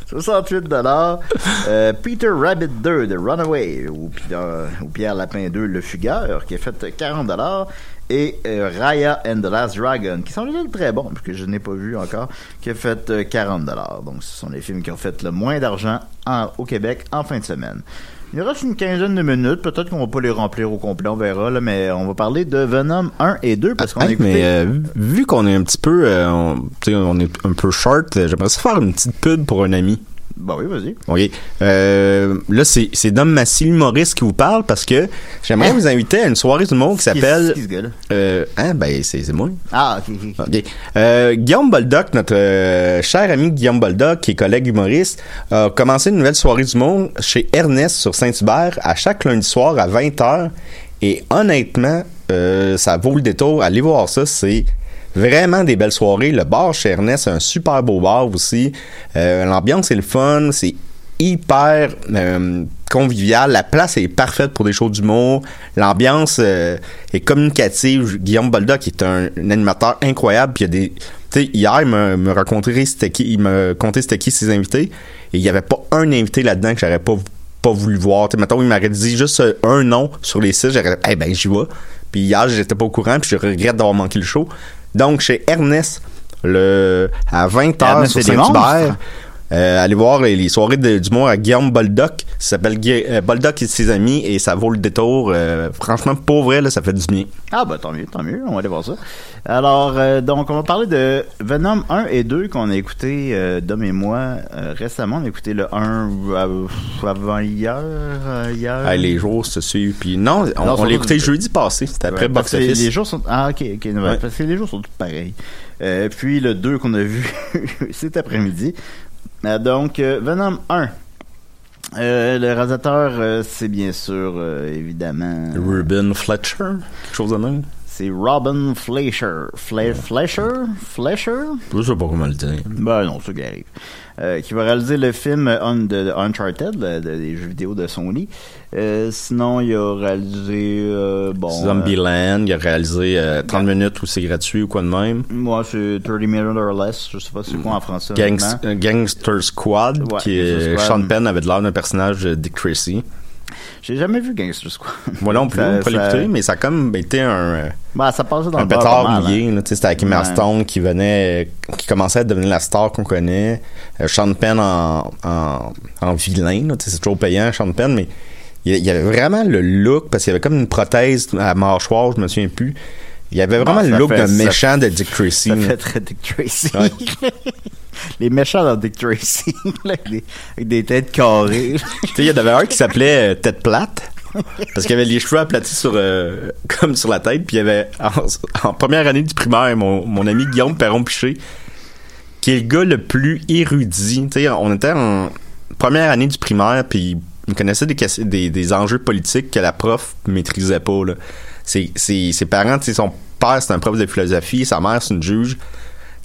68 dollars. Euh, Peter Rabbit 2 de Runaway ou, euh, ou Pierre Lapin 2 Le Fugueur qui a fait 40 dollars et euh, Raya and the Last Dragon qui sont deux très bons que je n'ai pas vu encore qui a fait euh, 40 dollars. Donc ce sont les films qui ont fait le moins d'argent en- au Québec en fin de semaine. Il reste une quinzaine de minutes. Peut-être qu'on va pas les remplir au complet, on verra. Là, mais on va parler de Venom 1 et 2 parce qu'on a Hey, écouté... mais euh, vu qu'on est un petit peu, euh, on, tu sais, on est un peu short, euh, j'aimerais ça faire une petite pub pour un ami. Bah oui, vas-y. OK. Euh, là, c'est, c'est Dom Massy, l'humoriste, qui vous parle parce que j'aimerais Hein? vous inviter à une soirée du monde qui Qui s'appelle. qui est ce? Euh, hein, ben, c'est, c'est moi. Ah, ok, ok. OK. Euh, Guillaume Boldoc, notre euh, cher ami Guillaume Boldoc, qui est collègue humoriste, a commencé une nouvelle soirée du monde chez Ernest sur Saint-Hubert à chaque lundi soir à 20h. Et honnêtement, euh, ça vaut le détour. Allez voir ça, c'est vraiment des belles soirées. Le bar chez Ernest, c'est un super beau bar aussi. Euh, L'ambiance est le fun, c'est hyper euh, convivial. La place est parfaite pour des shows d'humour. L'ambiance euh, est communicative. Guillaume Boldoc est un, animateur incroyable. Puis il y a des, tu sais, hier il me, me racontait c'était qui, il me contait c'était qui ses invités. Et il y avait pas un invité là-dedans que j'aurais pas pas voulu voir. Tu sais, il m'aurait dit juste un nom sur les sites. J'aurais, eh ben j'y vais. Puis hier j'étais pas au courant. Puis je regrette d'avoir manqué le show. Donc chez Ernest le à 20h Ernest sur Saint-Hubert. Euh, allez voir les, les soirées d'humour à Guillaume Boldoc. Ça s'appelle euh, Boldoc et ses amis et ça vaut le détour. Euh, franchement, pour vrai, là, ça fait du bien. Ah bah tant mieux, tant mieux, on va aller voir ça. Alors, euh, donc on va parler de Venom 1 et 2 qu'on a écouté, Dom et moi, récemment. On a écouté le 1 euh, avant hier, hier. Ah, les jours se suivent. Puis non, on, l'a écouté jeudi passé. C'était après Ouais, Box Office. les jours sont... Ah ok, ok, ouais, parce que les jours sont tous pareils. Puis le 2 qu'on a vu <laughs> cet après-midi. Euh, donc, euh, Venom 1. Euh, le réalisateur, euh, c'est bien sûr, euh, évidemment... Ruben Fletcher, quelque chose de même? C'est Robin Fleischer. Fle Fleischer? Fleischer? Je sais pas comment le dire. Ben non, c'est ce qui arrive. Euh, qui va réaliser le film Un- de, de Uncharted, le- de- des jeux vidéo de Sony. Euh, sinon, il a réalisé... Euh, bon, Zombieland, il a réalisé euh, 30 minutes où c'est gratuit ou quoi de même. euh, moi, c'est 30 minutes or less. Je sais pas c'est quoi en français. Gangs- euh, Gangster Squad, Ouais, qui est. Sean Penn avait de l'air d'un personnage de Dick Tracy. J'ai jamais vu Gangster Squad. Voilà, on peut, <laughs> Ça- on peut l'écouter, mais ça a comme été un, Ben, ça passait dans un le pétard mouillé. hein. C'était avec Emma. Stone qui venait, qui commençait à devenir la star qu'on connaît. Euh, Sean Penn en, en, en vilain. C'est toujours payant, Sean Penn, mais il y- avait vraiment le look, parce qu'il y avait comme une prothèse à mâchoire, je me souviens plus. Il y avait vraiment Ah, le look fait- ça- méchant de Dick Tracy. Ça fait très Dick Tracy. Ouais. <laughs> <laughs> Les méchants dans Dick Tracy. <laughs> là, avec, des, avec des têtes carrées. <laughs> Il y en avait un qui s'appelait euh, Tête plate. Parce qu'il avait les cheveux aplatis sur, euh, comme sur la tête. Puis il y avait, en, première année du primaire, mon, mon ami Guillaume Perron-Piché, qui est le gars le plus érudit. Tu sais, on était en première année du primaire, puis il connaissait des, des, enjeux politiques que la prof maîtrisait pas. Là. Ses, ses, ses parents, son père, c'est un prof de philosophie, sa mère, c'est une juge.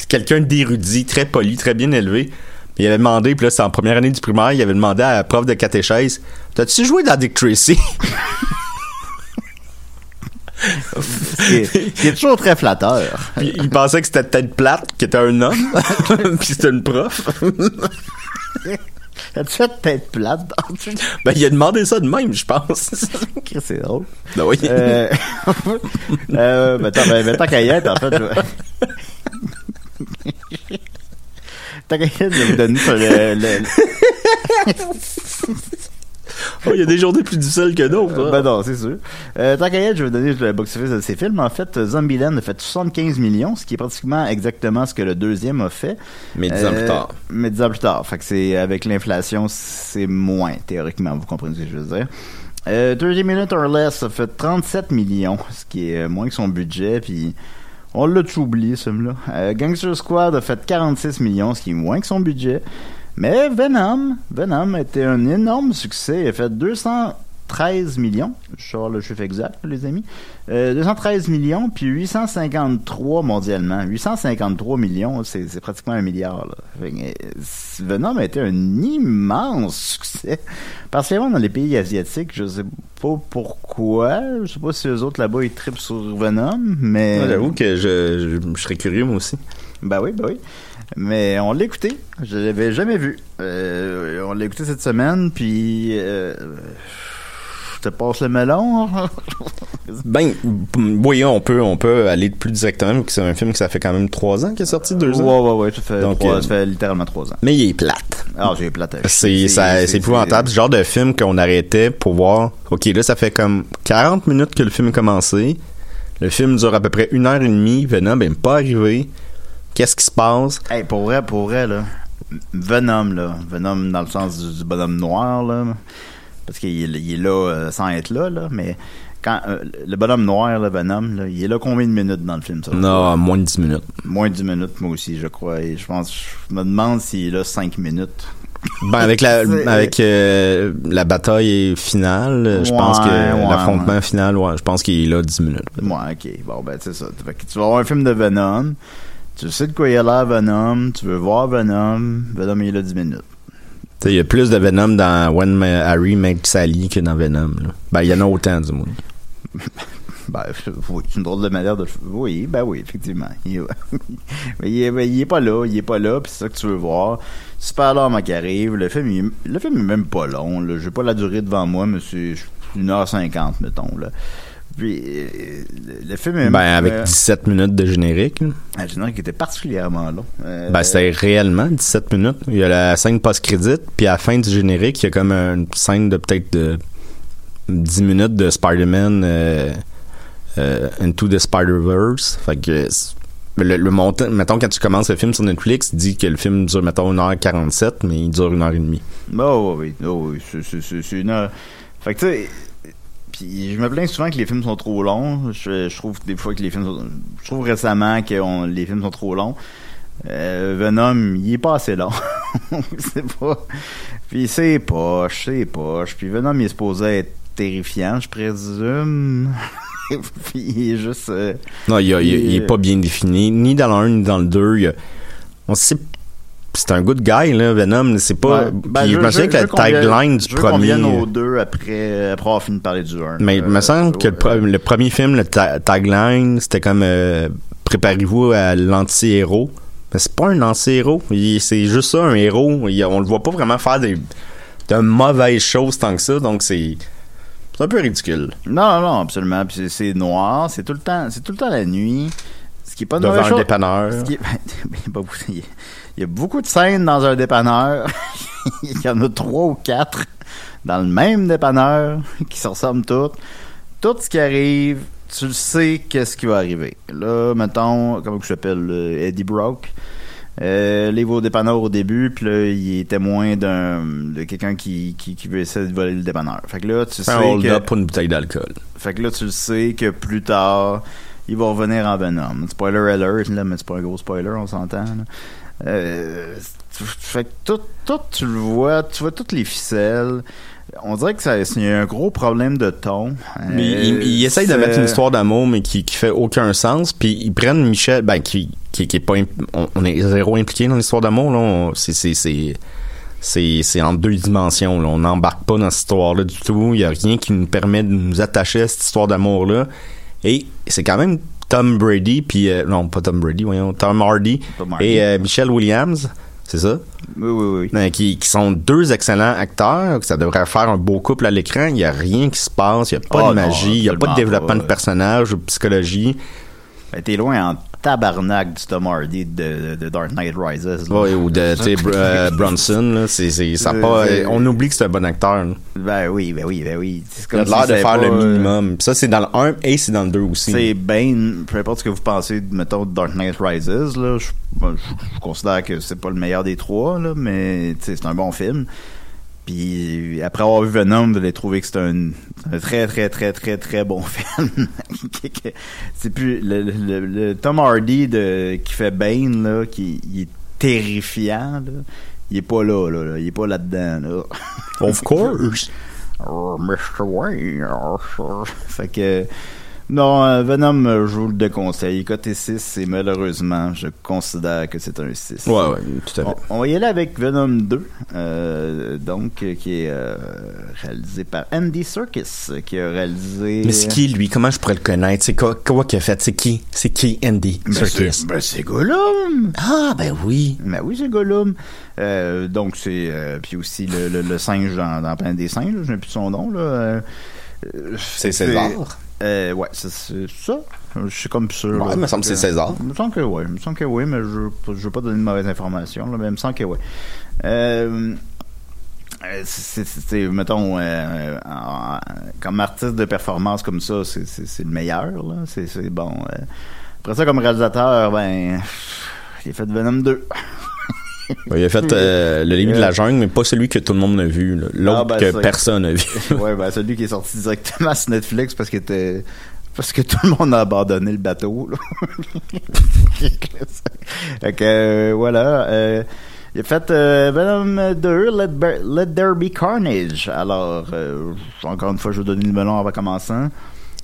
C'est quelqu'un d'érudit, très poli, très bien élevé. Il avait demandé, puis là, c'est en première année du primaire, il avait demandé à la prof de catéchèse T'as-tu joué dans Dick Tracy? Ce <laughs> qui est, ce qui est toujours très flatteur. Puis il pensait que c'était tête plate, qui était un homme, <laughs> puis c'était une prof. <laughs> As-tu fait tête plate dans Ben, il a demandé ça de même, je pense. C'est drôle. Ben oui. Euh, euh, ben, tant, ben, ben, tant qu'à y être, en fait, je... être, je vais vous donner sur le... le- Oh, il y a des journées plus difficiles que d'autres. Euh, ben non, c'est sûr. Euh, tant qu'à y être, je vais vous donner le box-office de ces films. En fait, Zombieland a fait 75 millions, ce qui est pratiquement exactement ce que le deuxième a fait. Mais dix ans Euh, plus tard. Mais dix ans plus tard. Fait que c'est, avec l'inflation, c'est moins, théoriquement. Vous comprenez ce que je veux dire. Euh, 30 Minutes or Less a fait 37 millions, ce qui est euh, moins que son budget, puis on l'a tout oublié, ce film-là. Euh, Gangster Squad a fait 46 millions, ce qui est moins que son budget. Mais Venom, Venom a été un énorme succès. Il a fait 213 millions. Je avoir le chiffre exact, les amis. Euh, 213 millions, puis 853 mondialement. 853 millions, c'est pratiquement un milliard. Là. Euh, Venom a été un immense <laughs> succès. Particulièrement dans les pays asiatiques, je sais pas pourquoi. Je sais pas si les autres là-bas ils trippent sur Venom, mais... Ouais, J'avoue que je, je, je serais curieux, moi aussi. Ben oui, ben oui. Mais on l'a écouté. Je l'avais jamais vu. Euh, on l'a écouté cette semaine, puis... Euh, te passe le melon. <laughs> Ben, oui, on peut, on peut aller plus directement, vu que c'est un film que ça fait quand même trois ans qu'il est sorti, deux ans. Ouais, ouais, ouais. Ça fait, Donc, trois- euh, ça fait littéralement trois ans. Mais il est plate. Ah, j'ai plate C'est c'est épouvantable. Ce genre de film qu'on arrêtait pour voir. Ok, là, ça fait comme 40 minutes que le film a commencé. Le film dure à peu près une heure et demie. Venom n'est pas arrivé. Qu'est-ce qui se passe? Hey, pour vrai, pour vrai, là. Venom, là. Venom dans le sens du, du bonhomme noir, là. Parce qu'il est, il est là euh, sans être là, là. Mais quand euh, le bonhomme noir, là, Venom, là, il est là combien de minutes dans le film, ça? Non, moins de 10 minutes. Moins de 10 minutes, moi aussi, je crois. Et je pense, je me demande s'il est là 5 minutes. Ben, avec la, <laughs> avec euh, la bataille finale, je pense que Ouais, ouais, l'affrontement final, ouais, je pense qu'il est là 10 minutes. Ouais, ok. Bon, ben, c'est ça. Fait que tu vas voir un film de Venom. Tu sais de quoi il a l'air, Venom. Tu veux voir Venom. Venom, il est là 10 minutes. Il y a plus de Venom dans When Harry Met Sally que dans Venom. Ben, il y en a autant, du moins. <laughs> Ben, oui, c'est une drôle de manière de. Oui, ben oui, effectivement. <laughs> Il, il, est, pas là, il est pas là, puis c'est ça que tu veux voir. Super long qui arrive. Le film, il- est même pas long. J'ai pas la durée devant moi, mais c'est 1h50, mettons. Là. Puis, euh, le- le film est. Ben, avec euh, 17 minutes de générique. là. un générique qui était particulièrement long. Euh, Ben, c'était réellement 17 minutes. Il y a la scène post-crédit, puis à la fin du générique, il y a comme une scène de peut-être de 10 minutes de Spider-Man euh, euh, Into the Spider-Verse. Fait que le, le montant, mettons, quand tu commences le film sur Netflix, il dit que le film dure, mettons, 1h47, mais il dure 1h30. Oh, oui, oh, oui, c'est une heure. Fait que, tu sais, puis je me plains souvent que les films sont trop longs. Je, je trouve des fois que les films sont, Je trouve récemment que on- les films sont trop longs. Euh, Venom, il est pas assez long. <laughs> c'est pas. Puis c'est poche, c'est poche. Puis Venom, il est supposé être terrifiant, je présume. <laughs> puis il est juste. euh, Non, il, a- il il est pas bien défini, ni dans le 1 ni dans le 2. Il a- on sait c'est un good guy là Venom c'est pas ouais. puis Ben, je me souviens que la tagline du je premier vienne aux deux après, après avoir fini de parler du 1. Mais il me semble que le, pre- le premier film, le ta- tagline, c'était comme euh, Préparez-vous à l'anti-héros. Mais c'est pas un anti-héros. C'est juste ça, un héros. Il- on le voit pas vraiment faire des, de mauvaises choses tant que ça. Donc c'est. C'est un peu ridicule. Non, non, non, absolument. Puis c'est- noir, c'est tout le temps, c'est tout le temps la nuit. Ce qui est pas de Devant un dépanneur. Ce qui est- <laughs> il y a beaucoup- de scènes dans un dépanneur. <laughs> il y en a trois ou quatre dans le même dépanneur qui se ressemblent toutes. Tout ce qui arrive, tu le sais qu'est-ce qui va arriver. Là, mettons, comment que je s'appelle, Eddie Brock. Euh, va au dépanneur au début, puis là, il est témoin d'un de quelqu'un qui, qui, qui veut essayer de voler le dépanneur. Fait que là, tu sais Un que... pour une bouteille d'alcool. Fait que là, tu le sais que plus tard, il va revenir en Venom. Spoiler alert, là, mais c'est pas un gros spoiler, on s'entend. Euh, fait que tout, tout, tu le vois, tu vois toutes les ficelles. On dirait que ça, c'est un gros problème de ton. Mais il, il essaye de mettre une histoire d'amour, mais qui, qui fait aucun sens. Puis ils prennent Michel, ben, qui, qui, qui est pas. On, on est zéro impliqué dans l'histoire d'amour, là. C'est c'est c'est en deux dimensions. Là. On n'embarque pas dans cette histoire-là du tout. Il n'y a rien qui nous permet de nous attacher à cette histoire d'amour-là. Et c'est quand même Tom Brady, puis... euh, non, pas Tom Brady, voyons. Tom Hardy Tom Hardy. et euh, Michelle Williams, c'est ça? Oui, oui, oui. Euh, qui, qui sont deux excellents acteurs, que ça devrait faire un beau couple à l'écran. Il n'y a rien qui se passe, il n'y a pas Oh de magie, il n'y a pas de développement pas. de personnage ou de psychologie. Ben, T'es loin en tabarnak du Tom Hardy de, de Dark Knight Rises. là. Ouais, ou de tu sais, Br- euh, Bronson. Là, c'est, c'est, ça a Euh, pas, c'est- on oublie que c'est un bon acteur. là. Ben oui, ben oui, ben oui. C'est Il a comme l'air si de faire le pas, euh, minimum. Ça, c'est dans le 1 et c'est dans le 2 aussi. C'est Bane, peu importe ce que vous pensez, mettons, de Dark Knight Rises, là, je, ben, je- je considère que c'est pas le meilleur des trois, là, mais c'est un bon film. Puis après avoir vu Venom, vous allez trouver que c'est un, un très très très très très bon <laughs> film. c'est plus le, le- le Tom Hardy de qui fait Bane là, qui il est terrifiant là. Il est pas là, là, là. il est pas là-dedans là. Of course. <laughs> Oh, Mr. Wayne. fait que. Non, euh, Venom, euh, je vous le déconseille. Côté 6, et malheureusement, je considère que c'est un 6. Ouais, ouais, tout à fait. On, on va y aller avec Venom 2, euh, donc, qui est euh, réalisé par Andy Serkis, qui a réalisé... Mais c'est qui, lui? Comment je pourrais le connaître? C'est quoi, quoi qu'il a fait? C'est qui? C'est qui, Andy Ben, Serkis? c'est- ben, c'est Gollum! Ah, ben oui. Ben oui, c'est Gollum. Euh, donc, c'est... puis aussi le, le, le singe dans, dans Plein des singes, je n'ai plus son nom, là. C'est César. Euh, ouais, c'est ça. Je suis comme sûr. Ouais, là. il me semble que c'est César. Il me semble que oui. Il me semble que oui, mais je ne veux pas donner de mauvaises informations, là, mais il me semble que oui. Euh, euh, c'est, mettons, euh, en- comme artiste de performance comme ça, c'est, c'est, c'est le meilleur, là. C'est, c'est bon. euh. Après ça, comme réalisateur, ben, il a fait Venom 2. <laughs> Il a fait euh, le livre de la jungle, mais pas celui que tout le monde a vu. L'autre Ah, ben, que personne n'a vu. <laughs> ouais, ben, celui qui est sorti directement sur Netflix parce était, parce que tout le monde a abandonné le bateau, <laughs> que, euh, voilà, euh, il a fait euh, Venom 2, Let, There Be Carnage. Alors, encore une fois, je vais donner le melon avant commençant.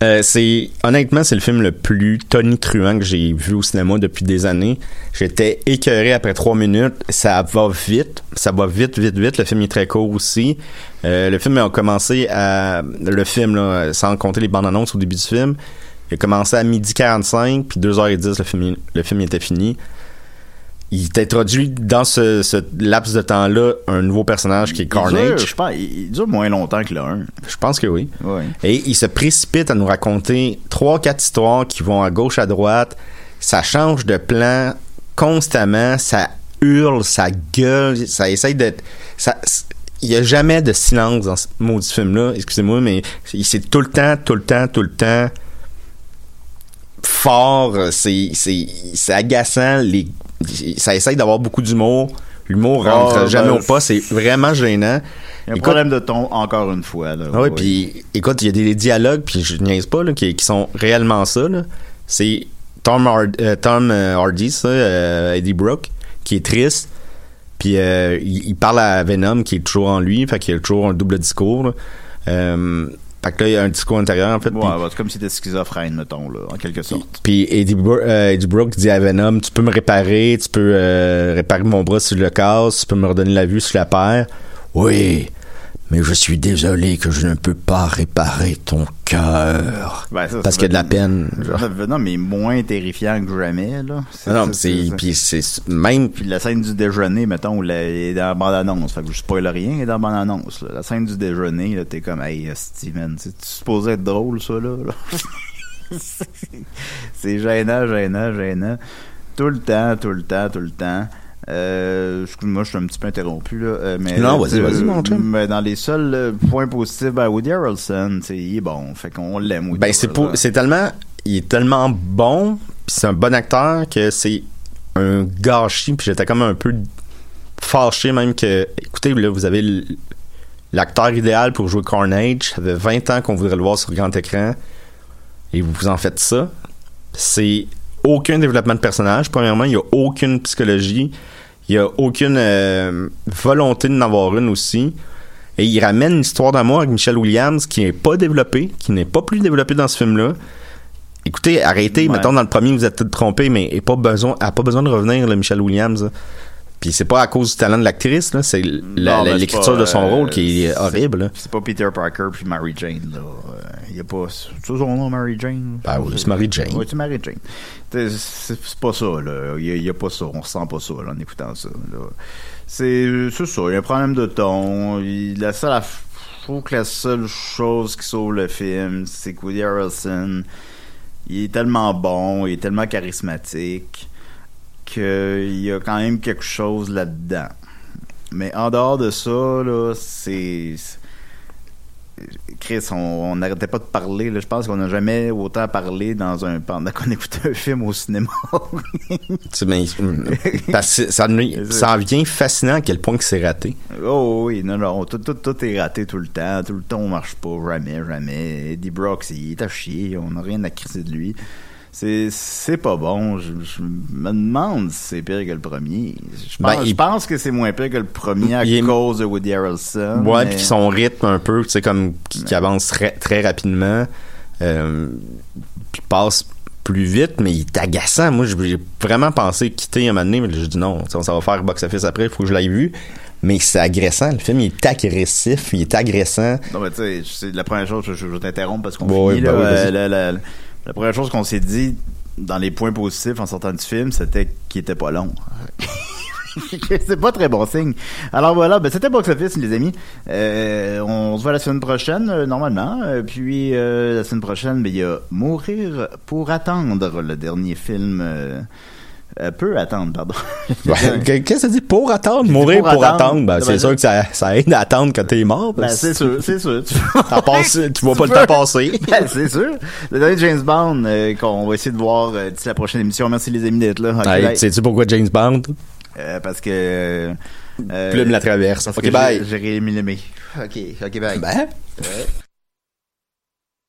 Euh, c'est honnêtement c'est le film le plus tonitruant que j'ai vu au cinéma depuis des années. J'étais écœuré après trois minutes. Ça va vite, ça va vite, vite, vite. Le film est très court aussi. Euh, le film a commencé à le film là, sans compter les bandes annonces au début du film. Il a commencé à midi 45 puis 2h10 le film le film était fini. Il t'introduit dans ce, ce laps de temps-là un nouveau personnage qui est Il dure, Carnage. je pense, il, dure moins longtemps que le 1. Je pense que oui. Et il se précipite à nous raconter trois, quatre histoires qui vont à gauche, à droite. Ça change de plan constamment. Ça hurle, ça gueule, ça essaye d'être. Ça, il y a jamais de silence dans ce maudit film-là. Excusez-moi, mais c'est tout le temps, tout le temps, tout le temps fort. C'est, c'est, c'est agaçant. Les, ça essaye d'avoir beaucoup d'humour. L'humour rentre Ah, jamais ben, au pas. C'est vraiment gênant. Il y a un Écoute- problème de ton, encore une fois. Là. ah ouais, puis écoute, il y a des dialogues, puis je niaise pas, là, qui, qui sont réellement ça. C'est Tom, Hard- euh, Tom euh, Hardy, ça, euh, Eddie Brooke, qui est triste, puis euh, il, il parle à Venom, qui est toujours en lui, fait qu'il a toujours un double discours. Fait que là, il y a un discours intérieur, en fait. Ouais, c'est comme si t'étais schizophrène, mettons, là, en quelque sorte. puis Eddie, Bro- euh, Eddie Brooke dit à Venom, tu peux me réparer, tu peux euh, réparer mon bras si je le casse, tu peux me redonner la vue si je la perds. Oui, mais je suis désolé que je ne peux pas réparer ton cœur. Ben, ça, Parce qu'il y a de la peine. Venom <laughs> est moins terrifiant que jamais, là. Non, mais c'est, puis c'est même, Puis la scène du déjeuner, mettons, il est dans la bande-annonce. Fait que je spoil rien, il est dans la bande-annonce. là. La scène du déjeuner, là, t'es comme, hey, Steven, tu supposé être drôle, ça, là. là? <laughs> c'est gênant, gênant, gênant. Tout le temps, tout le temps, tout le temps. Euh, excuse-moi, je suis un petit peu interrompu, là. euh, mais, Non, vas-y, euh, vas-y, mon chum. Mais dans les seuls euh, points positifs, ben, Woody Harrelson, tu sais, il est bon. Fait qu'on l'aime, Woody ben c'est pour, c'est tellement, il est tellement bon, puis c'est un bon acteur que c'est un gâchis, puis j'étais comme un peu fâché même que, écoutez, là, vous avez l'acteur idéal pour jouer Carnage, ça fait 20 ans qu'on voudrait le voir sur grand écran, et vous vous en faites ça. C'est aucun développement de personnage. Premièrement, il n'y a aucune psychologie. Il n'y a aucune euh, volonté d'en avoir une aussi. Et il ramène une histoire d'amour avec Michelle Williams qui n'est pas développée, qui n'est pas plus développée dans ce film-là. Écoutez, arrêtez, Ouais. mettons dans le premier vous êtes tout trompé, mais elle n'a pas besoin, elle a pas besoin de revenir, là, Michelle Williams. là. Puis c'est pas à cause du talent de l'actrice, là, c'est l'écriture de son euh, rôle qui est horrible. C'est pas Peter Parker puis Mary Jane, là. Il y a pas. C'est ça son nom, Mary Jane? Ben oui, c'est Mary Jane. Oui, c'est Mary Jane. C'est pas ça, là. Il y a, il y a pas ça. On ressent pas ça, là, en écoutant ça. C'est c'est ça. Il y a un problème de ton. Il, la seule. aff- Je trouve que la seule chose qui sauve le film, c'est que Woody Harrelson, il est tellement bon, il est tellement charismatique, qu'il y a quand même quelque chose là-dedans. Mais en dehors de ça, là, c'est. Chris, on n'arrêtait pas de parler. Là. Je pense qu'on n'a jamais autant parlé dans un pendant qu'on écoutait un film au cinéma. Mais, parce que ça, <laughs> ça en vient fascinant à quel point que c'est raté. oh oui, non, non, tout, tout, tout est raté tout le temps. Tout le temps, on marche pas. Jamais, jamais. Eddie Brooks, il est à chier. On n'a rien à crisser de lui. C'est, c'est pas bon. Je, je me demande si c'est pire que le premier. Je pense, Ben, il- je pense que c'est moins pire que le premier à Il cause de Woody Harrelson. Ouais, mais- puis son rythme un peu, tu sais, comme qui, qui avance très, très rapidement, euh, puis passe plus vite, mais il est agaçant. Moi, j'ai vraiment pensé quitter un moment donné, mais j'ai dit non, ça va faire box-office après, il faut que je l'aille vu. Mais c'est agressant. Le film, il est agressif, il est agressant. Non, mais tu sais, c'est la première chose, je, t'interromps parce qu'on Ouais, finit, là, oui, vas-y. euh, la, la- la première chose qu'on s'est dit dans les points positifs en sortant du film, c'était qu'il était pas long. <laughs> c'est pas très bon signe. Alors voilà, ben c'était Box Office, les amis. Euh, on se voit la semaine prochaine, euh, normalement. Euh, puis euh, la semaine prochaine, ben, il y a Mourir pour attendre, le dernier film. Euh, euh, peu attendre, pardon. <laughs> Qu'est-ce que ça dit? Pour attendre? Mourir pour pour, attendre. attendre. Ben, Ben, c'est sûr que ça, ça aide à attendre quand t'es mort. Ben, c'est sûr, c'est sûr. Tu, T'en passes- tu vois pas le temps passer. <laughs> Ben, c'est sûr. Le dernier James Bond euh, qu'on va essayer de voir euh, d'ici la prochaine émission. Merci les amis d'être là. Ok, Hey. Sais-tu pourquoi James Bond? Euh, parce que... euh, Plume la traverse. parce Ok, que bye. j'ai- le Ok, ok, bye. Ben? Ouais.